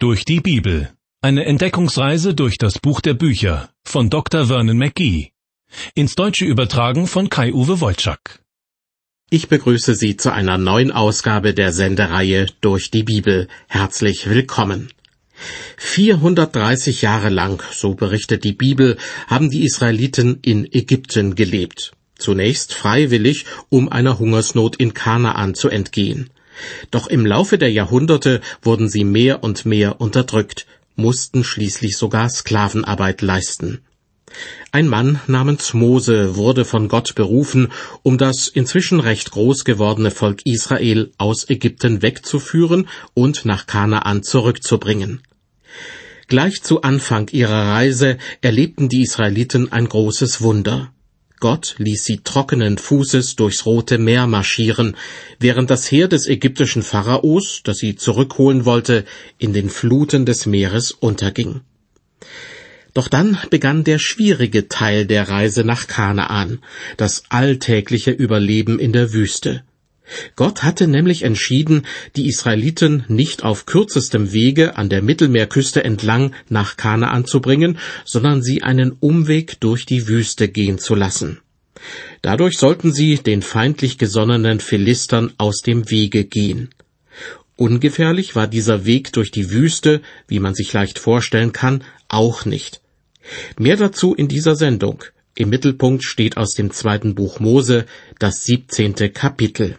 Durch die Bibel. Eine Entdeckungsreise durch das Buch der Bücher von Dr. Vernon McGee. Ins Deutsche übertragen von Kai-Uwe Wolczak. Ich begrüße Sie zu einer neuen Ausgabe der Sendereihe Durch die Bibel. Herzlich willkommen. 430 Jahre lang, so berichtet die Bibel, haben die Israeliten in Ägypten gelebt. Zunächst freiwillig, um einer Hungersnot in Kanaan zu entgehen. Doch im Laufe der Jahrhunderte wurden sie mehr und mehr unterdrückt, mussten schließlich sogar Sklavenarbeit leisten. Ein Mann namens Mose wurde von Gott berufen, um das inzwischen recht groß gewordene Volk Israel aus Ägypten wegzuführen und nach Kanaan zurückzubringen. Gleich zu Anfang ihrer Reise erlebten die Israeliten ein großes Wunder. Gott ließ sie trockenen Fußes durchs Rote Meer marschieren, während das Heer des ägyptischen Pharaos, das sie zurückholen wollte, in den Fluten des Meeres unterging. Doch dann begann der schwierige Teil der Reise nach Kanaan, das alltägliche Überleben in der Wüste. Gott hatte nämlich entschieden, die Israeliten nicht auf kürzestem Wege an der Mittelmeerküste entlang nach Kanaan zu bringen, sondern sie einen Umweg durch die Wüste gehen zu lassen. Dadurch sollten sie den feindlich gesonnenen Philistern aus dem Wege gehen. Ungefährlich war dieser Weg durch die Wüste, wie man sich leicht vorstellen kann, auch nicht. Mehr dazu in dieser Sendung. Im Mittelpunkt steht aus dem zweiten Buch Mose das siebzehnte Kapitel.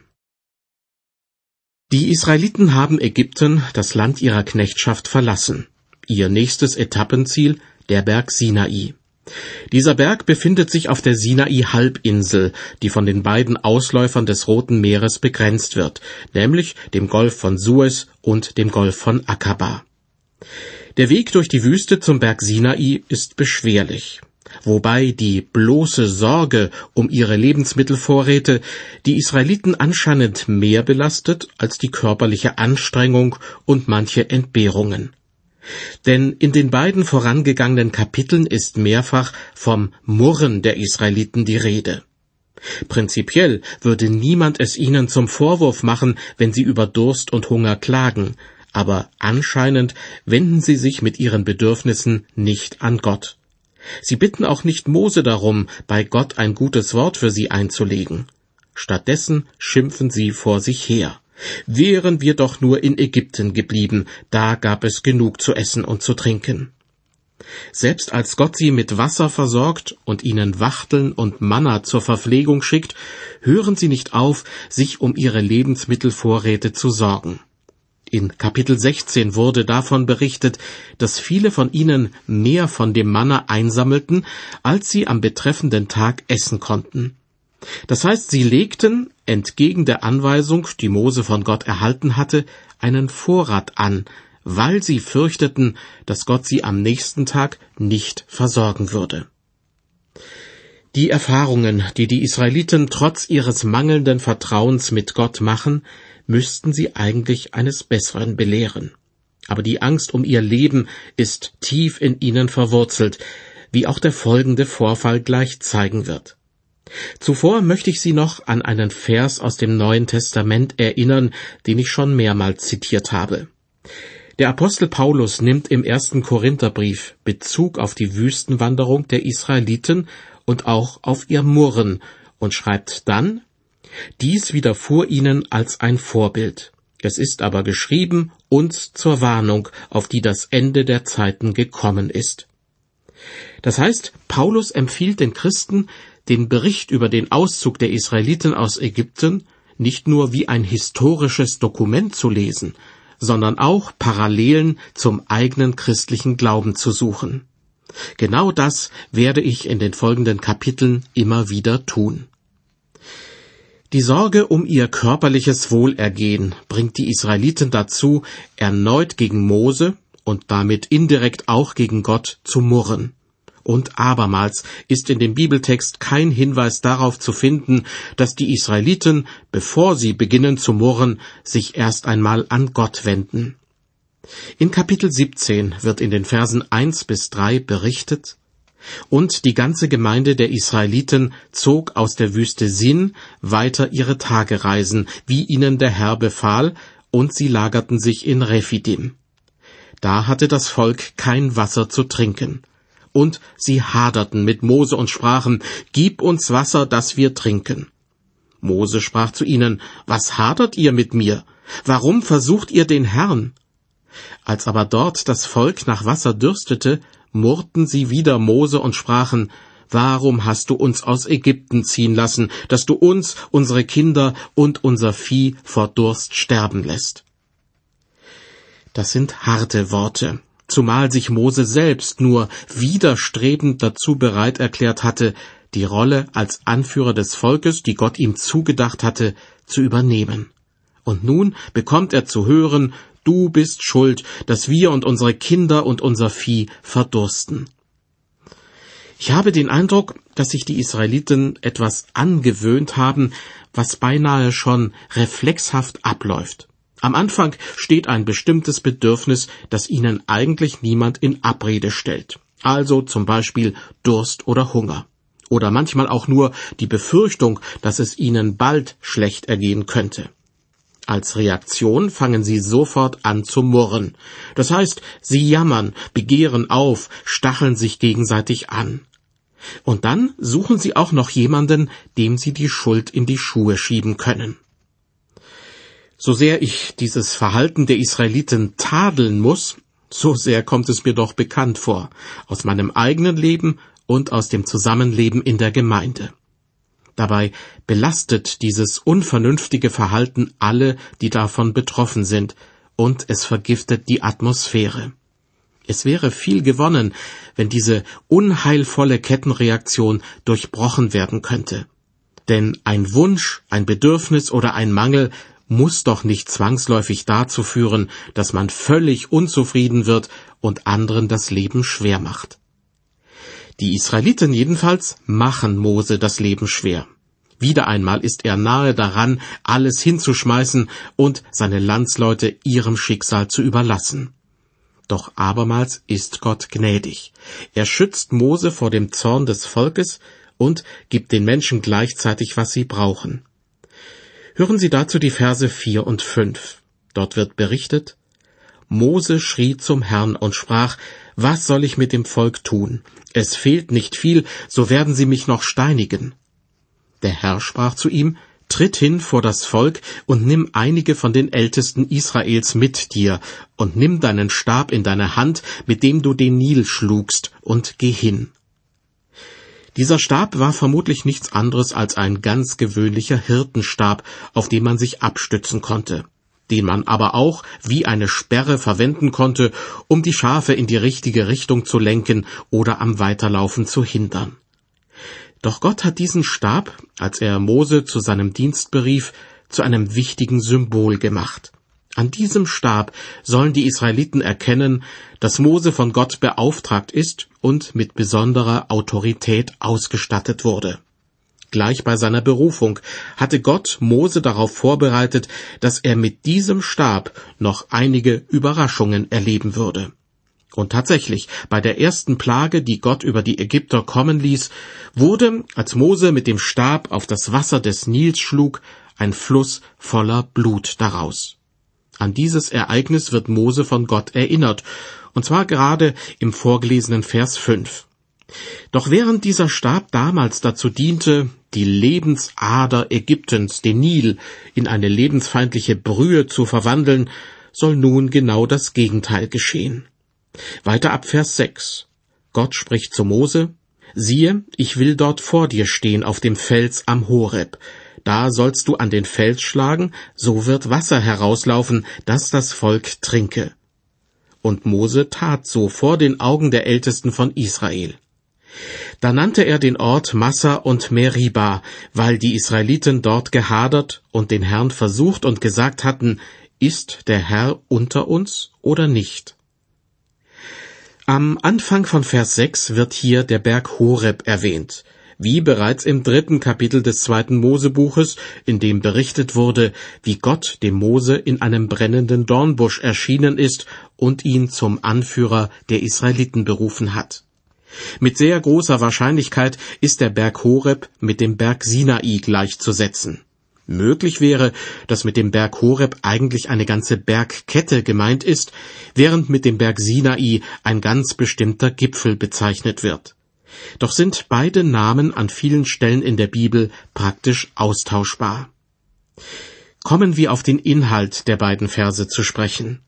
Die Israeliten haben Ägypten, das Land ihrer Knechtschaft, verlassen. Ihr nächstes Etappenziel der Berg Sinai. Dieser Berg befindet sich auf der Sinai-Halbinsel, die von den beiden Ausläufern des Roten Meeres begrenzt wird, nämlich dem Golf von Suez und dem Golf von Akaba. Der Weg durch die Wüste zum Berg Sinai ist beschwerlich wobei die bloße Sorge um ihre Lebensmittelvorräte die Israeliten anscheinend mehr belastet als die körperliche Anstrengung und manche Entbehrungen. Denn in den beiden vorangegangenen Kapiteln ist mehrfach vom Murren der Israeliten die Rede. Prinzipiell würde niemand es ihnen zum Vorwurf machen, wenn sie über Durst und Hunger klagen, aber anscheinend wenden sie sich mit ihren Bedürfnissen nicht an Gott. Sie bitten auch nicht Mose darum, bei Gott ein gutes Wort für sie einzulegen. Stattdessen schimpfen sie vor sich her. Wären wir doch nur in Ägypten geblieben, da gab es genug zu essen und zu trinken. Selbst als Gott sie mit Wasser versorgt und ihnen Wachteln und Manna zur Verpflegung schickt, hören sie nicht auf, sich um ihre Lebensmittelvorräte zu sorgen. In Kapitel 16 wurde davon berichtet, dass viele von ihnen mehr von dem Manna einsammelten, als sie am betreffenden Tag essen konnten. Das heißt, sie legten, entgegen der Anweisung, die Mose von Gott erhalten hatte, einen Vorrat an, weil sie fürchteten, dass Gott sie am nächsten Tag nicht versorgen würde. Die Erfahrungen, die die Israeliten trotz ihres mangelnden Vertrauens mit Gott machen, müssten sie eigentlich eines Besseren belehren. Aber die Angst um ihr Leben ist tief in ihnen verwurzelt, wie auch der folgende Vorfall gleich zeigen wird. Zuvor möchte ich Sie noch an einen Vers aus dem Neuen Testament erinnern, den ich schon mehrmals zitiert habe. Der Apostel Paulus nimmt im ersten Korintherbrief Bezug auf die Wüstenwanderung der Israeliten und auch auf ihr Murren und schreibt dann dies widerfuhr ihnen als ein Vorbild. Es ist aber geschrieben uns zur Warnung, auf die das Ende der Zeiten gekommen ist. Das heißt, Paulus empfiehlt den Christen, den Bericht über den Auszug der Israeliten aus Ägypten nicht nur wie ein historisches Dokument zu lesen, sondern auch Parallelen zum eigenen christlichen Glauben zu suchen. Genau das werde ich in den folgenden Kapiteln immer wieder tun. Die Sorge um ihr körperliches Wohlergehen bringt die Israeliten dazu, erneut gegen Mose und damit indirekt auch gegen Gott zu murren. Und abermals ist in dem Bibeltext kein Hinweis darauf zu finden, dass die Israeliten, bevor sie beginnen zu murren, sich erst einmal an Gott wenden. In Kapitel 17 wird in den Versen 1 bis 3 berichtet, und die ganze Gemeinde der Israeliten zog aus der Wüste Sin weiter ihre Tagereisen, wie ihnen der Herr befahl, und sie lagerten sich in Rephidim. Da hatte das Volk kein Wasser zu trinken. Und sie haderten mit Mose und sprachen, Gib uns Wasser, dass wir trinken. Mose sprach zu ihnen, Was hadert ihr mit mir? Warum versucht ihr den Herrn? Als aber dort das Volk nach Wasser dürstete, murrten sie wieder Mose und sprachen, Warum hast du uns aus Ägypten ziehen lassen, dass du uns, unsere Kinder und unser Vieh vor Durst sterben lässt? Das sind harte Worte, zumal sich Mose selbst nur widerstrebend dazu bereit erklärt hatte, die Rolle als Anführer des Volkes, die Gott ihm zugedacht hatte, zu übernehmen. Und nun bekommt er zu hören, du bist schuld, dass wir und unsere Kinder und unser Vieh verdursten. Ich habe den Eindruck, dass sich die Israeliten etwas angewöhnt haben, was beinahe schon reflexhaft abläuft. Am Anfang steht ein bestimmtes Bedürfnis, das ihnen eigentlich niemand in Abrede stellt. Also zum Beispiel Durst oder Hunger. Oder manchmal auch nur die Befürchtung, dass es ihnen bald schlecht ergehen könnte. Als Reaktion fangen sie sofort an zu murren. Das heißt, sie jammern, begehren auf, stacheln sich gegenseitig an. Und dann suchen sie auch noch jemanden, dem sie die Schuld in die Schuhe schieben können. So sehr ich dieses Verhalten der Israeliten tadeln muss, so sehr kommt es mir doch bekannt vor, aus meinem eigenen Leben und aus dem Zusammenleben in der Gemeinde. Dabei belastet dieses unvernünftige Verhalten alle, die davon betroffen sind, und es vergiftet die Atmosphäre. Es wäre viel gewonnen, wenn diese unheilvolle Kettenreaktion durchbrochen werden könnte. Denn ein Wunsch, ein Bedürfnis oder ein Mangel muss doch nicht zwangsläufig dazu führen, dass man völlig unzufrieden wird und anderen das Leben schwer macht. Die Israeliten jedenfalls machen Mose das Leben schwer. Wieder einmal ist er nahe daran, alles hinzuschmeißen und seine Landsleute ihrem Schicksal zu überlassen. Doch abermals ist Gott gnädig. Er schützt Mose vor dem Zorn des Volkes und gibt den Menschen gleichzeitig, was sie brauchen. Hören Sie dazu die Verse vier und fünf. Dort wird berichtet, Mose schrie zum Herrn und sprach, was soll ich mit dem Volk tun? Es fehlt nicht viel, so werden sie mich noch steinigen. Der Herr sprach zu ihm, Tritt hin vor das Volk und nimm einige von den Ältesten Israels mit dir und nimm deinen Stab in deine Hand, mit dem du den Nil schlugst, und geh hin. Dieser Stab war vermutlich nichts anderes als ein ganz gewöhnlicher Hirtenstab, auf dem man sich abstützen konnte den man aber auch wie eine Sperre verwenden konnte, um die Schafe in die richtige Richtung zu lenken oder am Weiterlaufen zu hindern. Doch Gott hat diesen Stab, als er Mose zu seinem Dienst berief, zu einem wichtigen Symbol gemacht. An diesem Stab sollen die Israeliten erkennen, dass Mose von Gott beauftragt ist und mit besonderer Autorität ausgestattet wurde. Gleich bei seiner Berufung hatte Gott Mose darauf vorbereitet, dass er mit diesem Stab noch einige Überraschungen erleben würde. Und tatsächlich, bei der ersten Plage, die Gott über die Ägypter kommen ließ, wurde, als Mose mit dem Stab auf das Wasser des Nils schlug, ein Fluss voller Blut daraus. An dieses Ereignis wird Mose von Gott erinnert, und zwar gerade im vorgelesenen Vers 5. Doch während dieser Stab damals dazu diente, die Lebensader Ägyptens, den Nil, in eine lebensfeindliche Brühe zu verwandeln, soll nun genau das Gegenteil geschehen. Weiter ab Vers 6. Gott spricht zu Mose, Siehe, ich will dort vor dir stehen auf dem Fels am Horeb. Da sollst du an den Fels schlagen, so wird Wasser herauslaufen, dass das Volk trinke. Und Mose tat so vor den Augen der Ältesten von Israel. Da nannte er den Ort Massa und Meriba, weil die Israeliten dort gehadert und den Herrn versucht und gesagt hatten, ist der Herr unter uns oder nicht? Am Anfang von Vers 6 wird hier der Berg Horeb erwähnt, wie bereits im dritten Kapitel des zweiten Mosebuches, in dem berichtet wurde, wie Gott dem Mose in einem brennenden Dornbusch erschienen ist und ihn zum Anführer der Israeliten berufen hat. Mit sehr großer Wahrscheinlichkeit ist der Berg Horeb mit dem Berg Sinai gleichzusetzen. Möglich wäre, dass mit dem Berg Horeb eigentlich eine ganze Bergkette gemeint ist, während mit dem Berg Sinai ein ganz bestimmter Gipfel bezeichnet wird. Doch sind beide Namen an vielen Stellen in der Bibel praktisch austauschbar. Kommen wir auf den Inhalt der beiden Verse zu sprechen.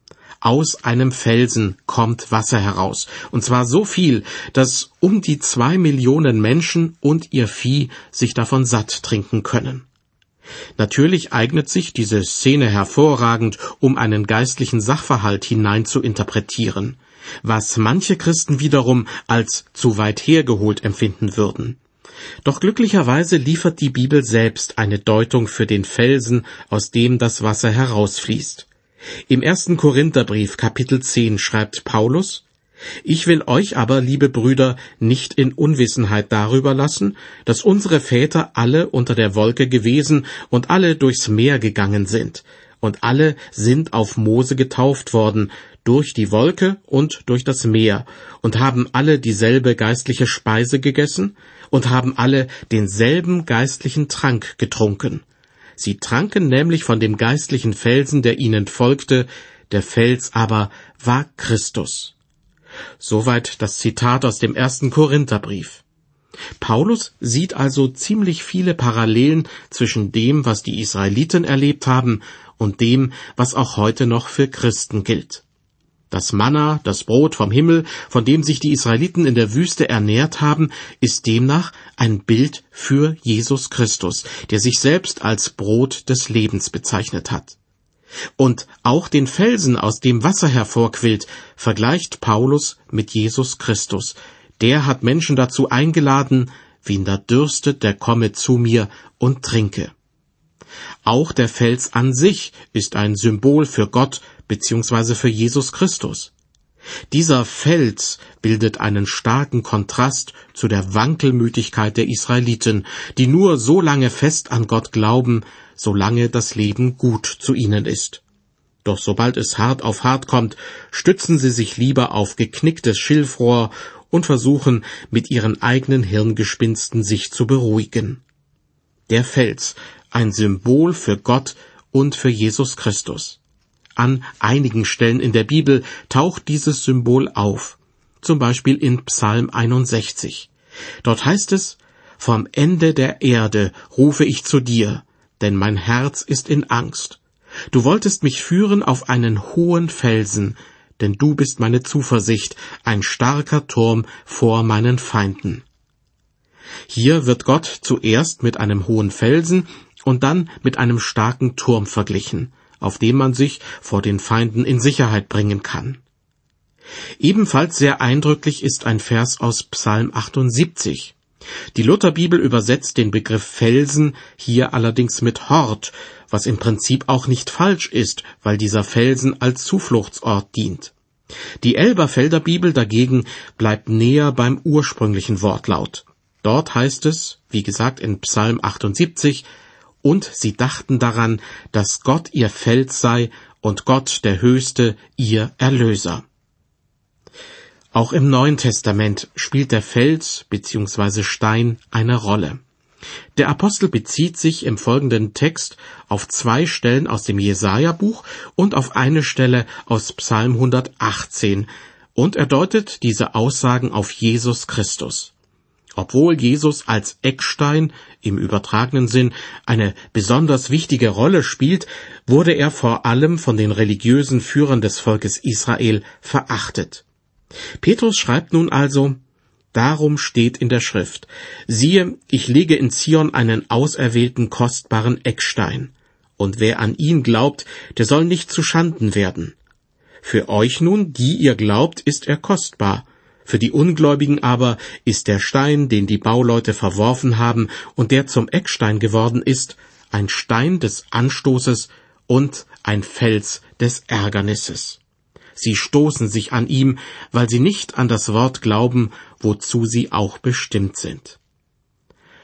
Aus einem Felsen kommt Wasser heraus, und zwar so viel, dass um die zwei Millionen Menschen und ihr Vieh sich davon satt trinken können. Natürlich eignet sich diese Szene hervorragend, um einen geistlichen Sachverhalt hinein zu interpretieren, was manche Christen wiederum als zu weit hergeholt empfinden würden. Doch glücklicherweise liefert die Bibel selbst eine Deutung für den Felsen, aus dem das Wasser herausfließt. Im ersten Korintherbrief Kapitel 10 schreibt Paulus, ich will euch aber, liebe Brüder, nicht in Unwissenheit darüber lassen, dass unsere Väter alle unter der Wolke gewesen und alle durchs Meer gegangen sind, und alle sind auf Mose getauft worden, durch die Wolke und durch das Meer, und haben alle dieselbe geistliche Speise gegessen, und haben alle denselben geistlichen Trank getrunken. Sie tranken nämlich von dem geistlichen Felsen, der ihnen folgte, der Fels aber war Christus. Soweit das Zitat aus dem ersten Korintherbrief. Paulus sieht also ziemlich viele Parallelen zwischen dem, was die Israeliten erlebt haben, und dem, was auch heute noch für Christen gilt. Das Manna, das Brot vom Himmel, von dem sich die Israeliten in der Wüste ernährt haben, ist demnach ein Bild für Jesus Christus, der sich selbst als Brot des Lebens bezeichnet hat. Und auch den Felsen, aus dem Wasser hervorquillt, vergleicht Paulus mit Jesus Christus. Der hat Menschen dazu eingeladen, wen da dürstet, der komme zu mir und trinke. Auch der Fels an sich ist ein Symbol für Gott bzw. für Jesus Christus. Dieser Fels bildet einen starken Kontrast zu der Wankelmütigkeit der Israeliten, die nur so lange fest an Gott glauben, solange das Leben gut zu ihnen ist. Doch sobald es hart auf hart kommt, stützen sie sich lieber auf geknicktes Schilfrohr und versuchen mit ihren eigenen Hirngespinsten sich zu beruhigen. Der Fels, ein Symbol für Gott und für Jesus Christus. An einigen Stellen in der Bibel taucht dieses Symbol auf, zum Beispiel in Psalm 61. Dort heißt es, Vom Ende der Erde rufe ich zu dir, denn mein Herz ist in Angst. Du wolltest mich führen auf einen hohen Felsen, denn du bist meine Zuversicht, ein starker Turm vor meinen Feinden. Hier wird Gott zuerst mit einem hohen Felsen und dann mit einem starken Turm verglichen, auf dem man sich vor den Feinden in Sicherheit bringen kann. Ebenfalls sehr eindrücklich ist ein Vers aus Psalm 78. Die Lutherbibel übersetzt den Begriff Felsen hier allerdings mit Hort, was im Prinzip auch nicht falsch ist, weil dieser Felsen als Zufluchtsort dient. Die Elberfelder Bibel dagegen bleibt näher beim ursprünglichen Wortlaut. Dort heißt es, wie gesagt in Psalm 78, und sie dachten daran, dass Gott ihr Fels sei und Gott der Höchste ihr Erlöser. Auch im Neuen Testament spielt der Fels bzw. Stein eine Rolle. Der Apostel bezieht sich im folgenden Text auf zwei Stellen aus dem Jesaja-Buch und auf eine Stelle aus Psalm 118 und er deutet diese Aussagen auf Jesus Christus. Obwohl Jesus als Eckstein im übertragenen Sinn eine besonders wichtige Rolle spielt, wurde er vor allem von den religiösen Führern des Volkes Israel verachtet. Petrus schreibt nun also, Darum steht in der Schrift, siehe, ich lege in Zion einen auserwählten kostbaren Eckstein, und wer an ihn glaubt, der soll nicht zu Schanden werden. Für euch nun, die ihr glaubt, ist er kostbar, für die Ungläubigen aber ist der Stein, den die Bauleute verworfen haben und der zum Eckstein geworden ist, ein Stein des Anstoßes und ein Fels des Ärgernisses. Sie stoßen sich an ihm, weil sie nicht an das Wort glauben, wozu sie auch bestimmt sind.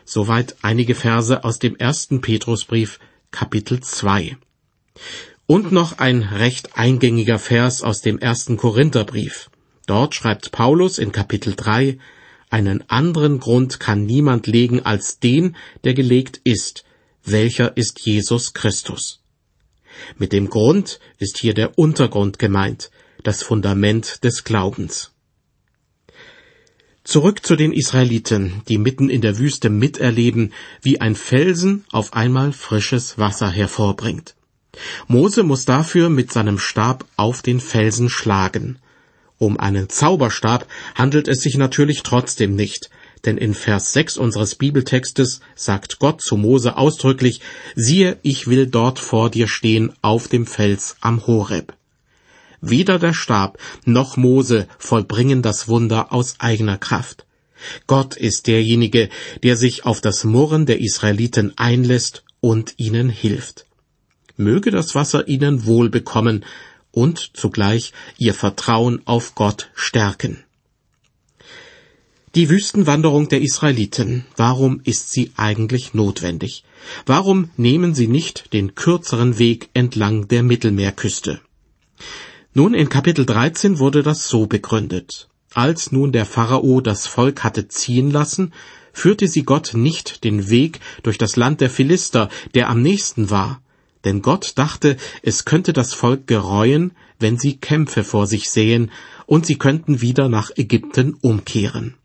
Soweit einige Verse aus dem ersten Petrusbrief, Kapitel 2. Und noch ein recht eingängiger Vers aus dem ersten Korintherbrief. Dort schreibt Paulus in Kapitel 3, einen anderen Grund kann niemand legen als den, der gelegt ist, welcher ist Jesus Christus. Mit dem Grund ist hier der Untergrund gemeint, das Fundament des Glaubens. Zurück zu den Israeliten, die mitten in der Wüste miterleben, wie ein Felsen auf einmal frisches Wasser hervorbringt. Mose muss dafür mit seinem Stab auf den Felsen schlagen. Um einen Zauberstab handelt es sich natürlich trotzdem nicht, denn in Vers 6 unseres Bibeltextes sagt Gott zu Mose ausdrücklich, siehe, ich will dort vor dir stehen auf dem Fels am Horeb. Weder der Stab noch Mose vollbringen das Wunder aus eigener Kraft. Gott ist derjenige, der sich auf das Murren der Israeliten einlässt und ihnen hilft. Möge das Wasser ihnen wohl bekommen und zugleich ihr Vertrauen auf Gott stärken. Die Wüstenwanderung der Israeliten, warum ist sie eigentlich notwendig? Warum nehmen sie nicht den kürzeren Weg entlang der Mittelmeerküste? Nun, in Kapitel 13 wurde das so begründet. Als nun der Pharao das Volk hatte ziehen lassen, führte sie Gott nicht den Weg durch das Land der Philister, der am nächsten war, denn Gott dachte, es könnte das Volk gereuen, wenn sie Kämpfe vor sich sehen, und sie könnten wieder nach Ägypten umkehren.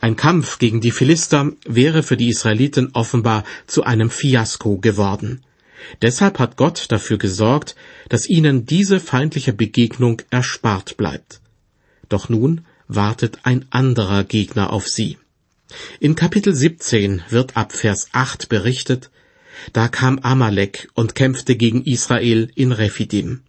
Ein Kampf gegen die Philister wäre für die Israeliten offenbar zu einem Fiasko geworden. Deshalb hat Gott dafür gesorgt, dass ihnen diese feindliche Begegnung erspart bleibt. Doch nun wartet ein anderer Gegner auf sie. In Kapitel 17 wird ab Vers 8 berichtet, da kam Amalek und kämpfte gegen Israel in Rephidim.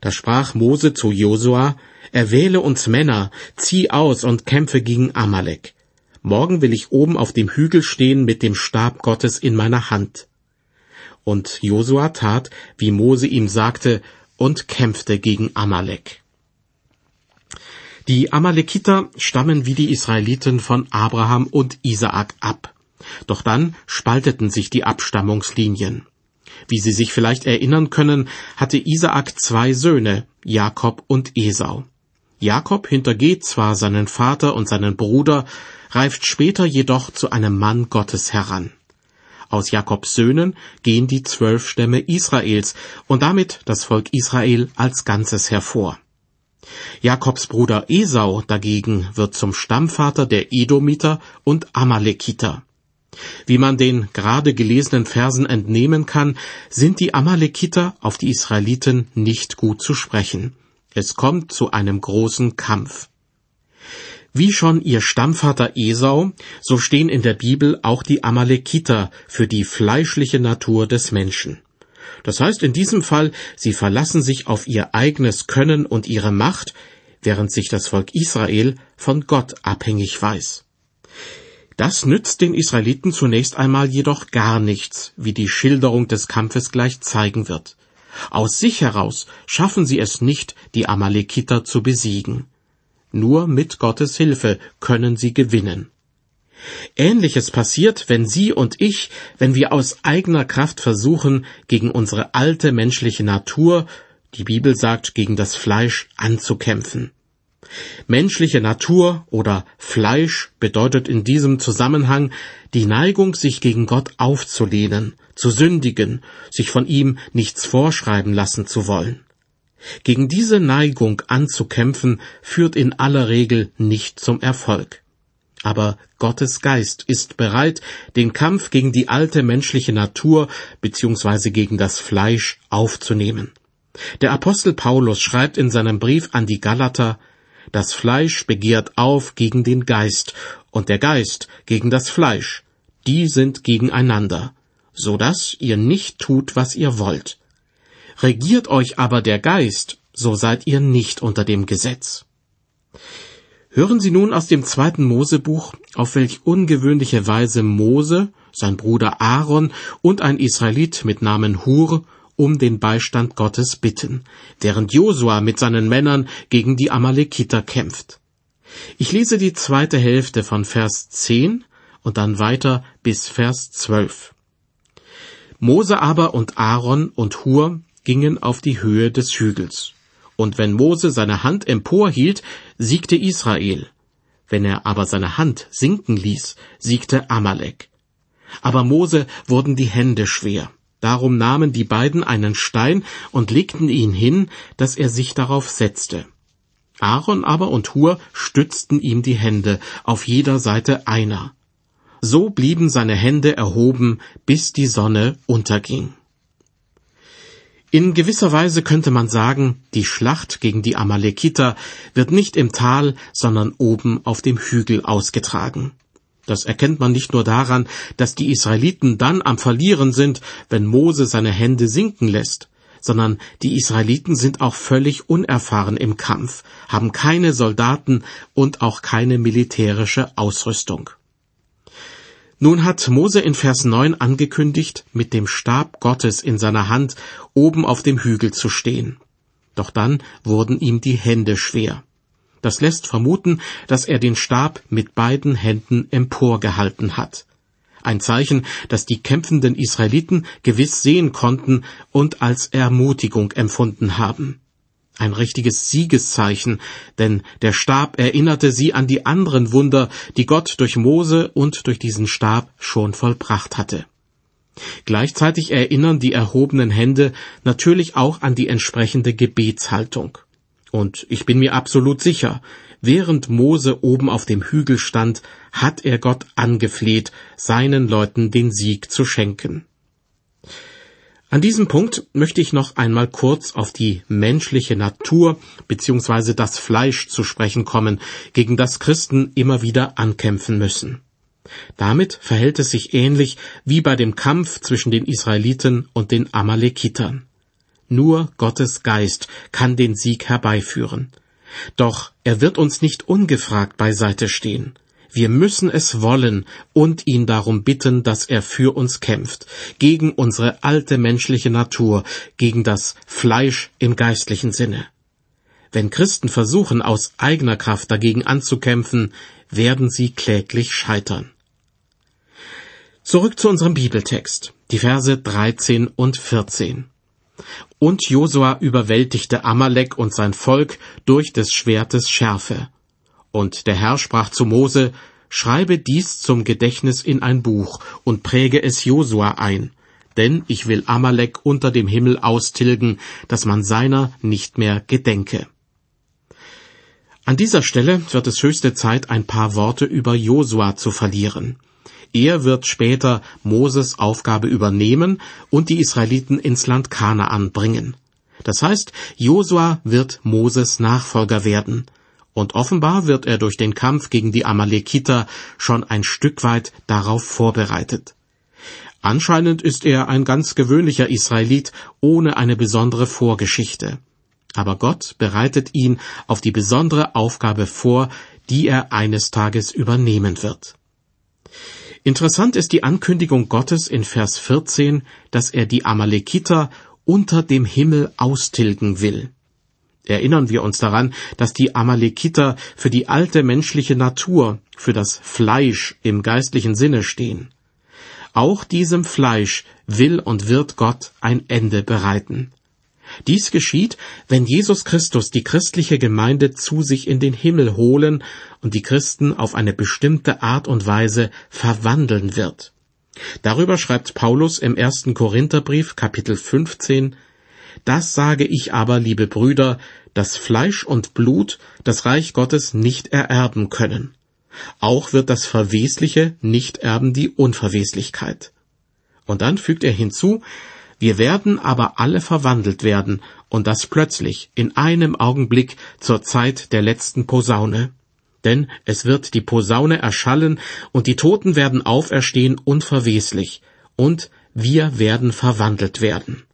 Da sprach Mose zu Josua, Erwähle uns Männer, zieh aus und kämpfe gegen Amalek. Morgen will ich oben auf dem Hügel stehen mit dem Stab Gottes in meiner Hand. Und Josua tat, wie Mose ihm sagte, und kämpfte gegen Amalek. Die Amalekiter stammen wie die Israeliten von Abraham und Isaak ab. Doch dann spalteten sich die Abstammungslinien. Wie Sie sich vielleicht erinnern können, hatte Isaak zwei Söhne, Jakob und Esau. Jakob hintergeht zwar seinen Vater und seinen Bruder, reift später jedoch zu einem Mann Gottes heran. Aus Jakobs Söhnen gehen die zwölf Stämme Israels und damit das Volk Israel als Ganzes hervor. Jakobs Bruder Esau dagegen wird zum Stammvater der Edomiter und Amalekiter. Wie man den gerade gelesenen Versen entnehmen kann, sind die Amalekiter auf die Israeliten nicht gut zu sprechen. Es kommt zu einem großen Kampf. Wie schon ihr Stammvater Esau, so stehen in der Bibel auch die Amalekiter für die fleischliche Natur des Menschen. Das heißt in diesem Fall, sie verlassen sich auf ihr eigenes Können und ihre Macht, während sich das Volk Israel von Gott abhängig weiß. Das nützt den Israeliten zunächst einmal jedoch gar nichts, wie die Schilderung des Kampfes gleich zeigen wird. Aus sich heraus schaffen sie es nicht, die Amalekiter zu besiegen. Nur mit Gottes Hilfe können sie gewinnen. Ähnliches passiert, wenn Sie und ich, wenn wir aus eigener Kraft versuchen, gegen unsere alte menschliche Natur, die Bibel sagt, gegen das Fleisch anzukämpfen. Menschliche Natur oder Fleisch bedeutet in diesem Zusammenhang die Neigung, sich gegen Gott aufzulehnen, zu sündigen, sich von ihm nichts vorschreiben lassen zu wollen. Gegen diese Neigung anzukämpfen führt in aller Regel nicht zum Erfolg. Aber Gottes Geist ist bereit, den Kampf gegen die alte menschliche Natur bzw. gegen das Fleisch aufzunehmen. Der Apostel Paulus schreibt in seinem Brief an die Galater, das Fleisch begehrt auf gegen den Geist und der Geist gegen das Fleisch. Die sind gegeneinander, so dass ihr nicht tut, was ihr wollt. Regiert euch aber der Geist, so seid ihr nicht unter dem Gesetz. Hören Sie nun aus dem zweiten Mosebuch, auf welch ungewöhnliche Weise Mose, sein Bruder Aaron und ein Israelit mit Namen Hur um den Beistand Gottes bitten, während Josua mit seinen Männern gegen die Amalekiter kämpft. Ich lese die zweite Hälfte von Vers 10 und dann weiter bis Vers 12. Mose aber und Aaron und Hur gingen auf die Höhe des Hügels. Und wenn Mose seine Hand emporhielt, siegte Israel. Wenn er aber seine Hand sinken ließ, siegte Amalek. Aber Mose wurden die Hände schwer. Darum nahmen die beiden einen Stein und legten ihn hin, dass er sich darauf setzte. Aaron aber und Hur stützten ihm die Hände, auf jeder Seite einer. So blieben seine Hände erhoben, bis die Sonne unterging. In gewisser Weise könnte man sagen, die Schlacht gegen die Amalekiter wird nicht im Tal, sondern oben auf dem Hügel ausgetragen. Das erkennt man nicht nur daran, dass die Israeliten dann am Verlieren sind, wenn Mose seine Hände sinken lässt, sondern die Israeliten sind auch völlig unerfahren im Kampf, haben keine Soldaten und auch keine militärische Ausrüstung. Nun hat Mose in Vers 9 angekündigt, mit dem Stab Gottes in seiner Hand oben auf dem Hügel zu stehen. Doch dann wurden ihm die Hände schwer. Das lässt vermuten, dass er den Stab mit beiden Händen emporgehalten hat. Ein Zeichen, das die kämpfenden Israeliten gewiss sehen konnten und als Ermutigung empfunden haben. Ein richtiges Siegeszeichen, denn der Stab erinnerte sie an die anderen Wunder, die Gott durch Mose und durch diesen Stab schon vollbracht hatte. Gleichzeitig erinnern die erhobenen Hände natürlich auch an die entsprechende Gebetshaltung. Und ich bin mir absolut sicher, während Mose oben auf dem Hügel stand, hat er Gott angefleht, seinen Leuten den Sieg zu schenken. An diesem Punkt möchte ich noch einmal kurz auf die menschliche Natur bzw. das Fleisch zu sprechen kommen, gegen das Christen immer wieder ankämpfen müssen. Damit verhält es sich ähnlich wie bei dem Kampf zwischen den Israeliten und den Amalekitern. Nur Gottes Geist kann den Sieg herbeiführen. Doch er wird uns nicht ungefragt beiseite stehen. Wir müssen es wollen und ihn darum bitten, dass er für uns kämpft, gegen unsere alte menschliche Natur, gegen das Fleisch im geistlichen Sinne. Wenn Christen versuchen, aus eigener Kraft dagegen anzukämpfen, werden sie kläglich scheitern. Zurück zu unserem Bibeltext, die Verse 13 und 14. Und Josua überwältigte Amalek und sein Volk durch des Schwertes Schärfe. Und der Herr sprach zu Mose, Schreibe dies zum Gedächtnis in ein Buch und präge es Josua ein, denn ich will Amalek unter dem Himmel austilgen, dass man seiner nicht mehr gedenke. An dieser Stelle wird es höchste Zeit, ein paar Worte über Josua zu verlieren. Er wird später Moses Aufgabe übernehmen und die Israeliten ins Land Kanaan bringen. Das heißt, Josua wird Moses Nachfolger werden. Und offenbar wird er durch den Kampf gegen die Amalekiter schon ein Stück weit darauf vorbereitet. Anscheinend ist er ein ganz gewöhnlicher Israelit ohne eine besondere Vorgeschichte. Aber Gott bereitet ihn auf die besondere Aufgabe vor, die er eines Tages übernehmen wird. Interessant ist die Ankündigung Gottes in Vers 14, dass er die Amalekiter unter dem Himmel austilgen will. Erinnern wir uns daran, dass die Amalekiter für die alte menschliche Natur, für das Fleisch im geistlichen Sinne stehen. Auch diesem Fleisch will und wird Gott ein Ende bereiten. Dies geschieht, wenn Jesus Christus die christliche Gemeinde zu sich in den Himmel holen und die Christen auf eine bestimmte Art und Weise verwandeln wird. Darüber schreibt Paulus im ersten Korintherbrief Kapitel 15 Das sage ich aber, liebe Brüder, dass Fleisch und Blut das Reich Gottes nicht ererben können. Auch wird das Verwesliche nicht erben die Unverweslichkeit. Und dann fügt er hinzu, wir werden aber alle verwandelt werden, und das plötzlich, in einem Augenblick zur Zeit der letzten Posaune. Denn es wird die Posaune erschallen, und die Toten werden auferstehen unverweslich, und wir werden verwandelt werden.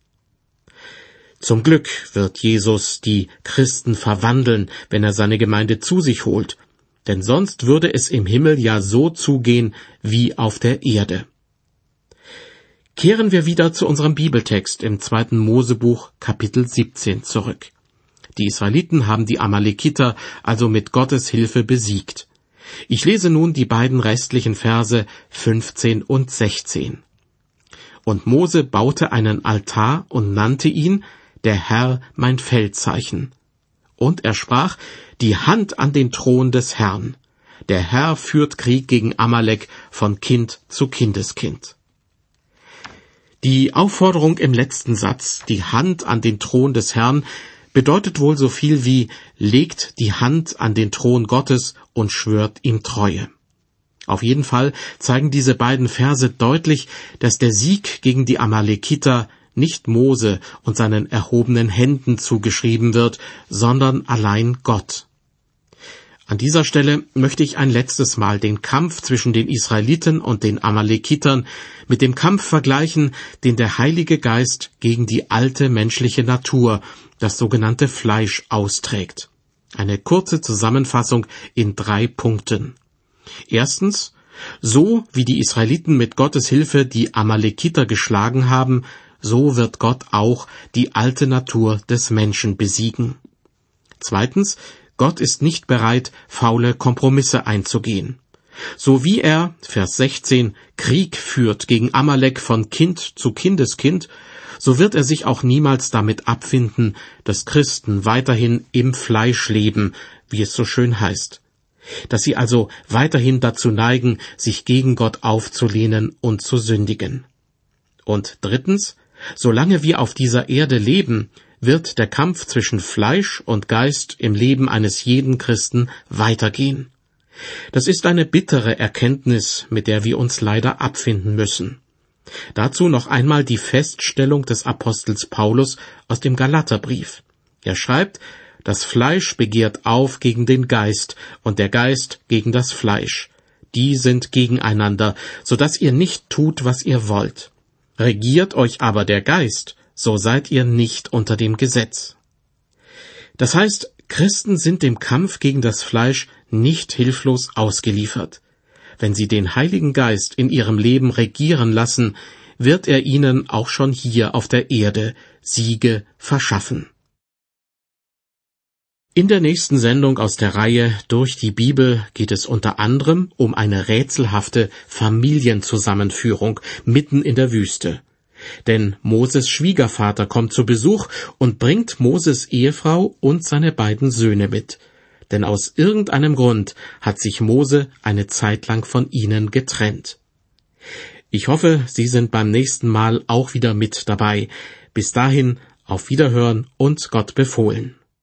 Zum Glück wird Jesus die Christen verwandeln, wenn er seine Gemeinde zu sich holt, denn sonst würde es im Himmel ja so zugehen wie auf der Erde. Kehren wir wieder zu unserem Bibeltext im zweiten Mosebuch Kapitel 17 zurück. Die Israeliten haben die Amalekiter also mit Gottes Hilfe besiegt. Ich lese nun die beiden restlichen Verse 15 und 16. Und Mose baute einen Altar und nannte ihn der Herr mein Feldzeichen. Und er sprach, die Hand an den Thron des Herrn. Der Herr führt Krieg gegen Amalek von Kind zu Kindeskind. Die Aufforderung im letzten Satz, die Hand an den Thron des Herrn, bedeutet wohl so viel wie legt die Hand an den Thron Gottes und schwört ihm Treue. Auf jeden Fall zeigen diese beiden Verse deutlich, dass der Sieg gegen die Amalekiter nicht Mose und seinen erhobenen Händen zugeschrieben wird, sondern allein Gott. An dieser Stelle möchte ich ein letztes Mal den Kampf zwischen den Israeliten und den Amalekitern mit dem Kampf vergleichen, den der Heilige Geist gegen die alte menschliche Natur, das sogenannte Fleisch, austrägt. Eine kurze Zusammenfassung in drei Punkten. Erstens, so wie die Israeliten mit Gottes Hilfe die Amalekiter geschlagen haben, so wird Gott auch die alte Natur des Menschen besiegen. Zweitens, Gott ist nicht bereit, faule Kompromisse einzugehen. So wie er, Vers 16, Krieg führt gegen Amalek von Kind zu Kindeskind, so wird er sich auch niemals damit abfinden, dass Christen weiterhin im Fleisch leben, wie es so schön heißt. Dass sie also weiterhin dazu neigen, sich gegen Gott aufzulehnen und zu sündigen. Und drittens, Solange wir auf dieser Erde leben, wird der Kampf zwischen Fleisch und Geist im Leben eines jeden Christen weitergehen. Das ist eine bittere Erkenntnis, mit der wir uns leider abfinden müssen. Dazu noch einmal die Feststellung des Apostels Paulus aus dem Galaterbrief. Er schreibt, das Fleisch begehrt auf gegen den Geist und der Geist gegen das Fleisch. Die sind gegeneinander, so dass ihr nicht tut, was ihr wollt. Regiert euch aber der Geist, so seid ihr nicht unter dem Gesetz. Das heißt, Christen sind dem Kampf gegen das Fleisch nicht hilflos ausgeliefert. Wenn sie den Heiligen Geist in ihrem Leben regieren lassen, wird er ihnen auch schon hier auf der Erde Siege verschaffen. In der nächsten Sendung aus der Reihe Durch die Bibel geht es unter anderem um eine rätselhafte Familienzusammenführung mitten in der Wüste. Denn Moses Schwiegervater kommt zu Besuch und bringt Moses Ehefrau und seine beiden Söhne mit. Denn aus irgendeinem Grund hat sich Mose eine Zeit lang von ihnen getrennt. Ich hoffe, Sie sind beim nächsten Mal auch wieder mit dabei. Bis dahin auf Wiederhören und Gott befohlen.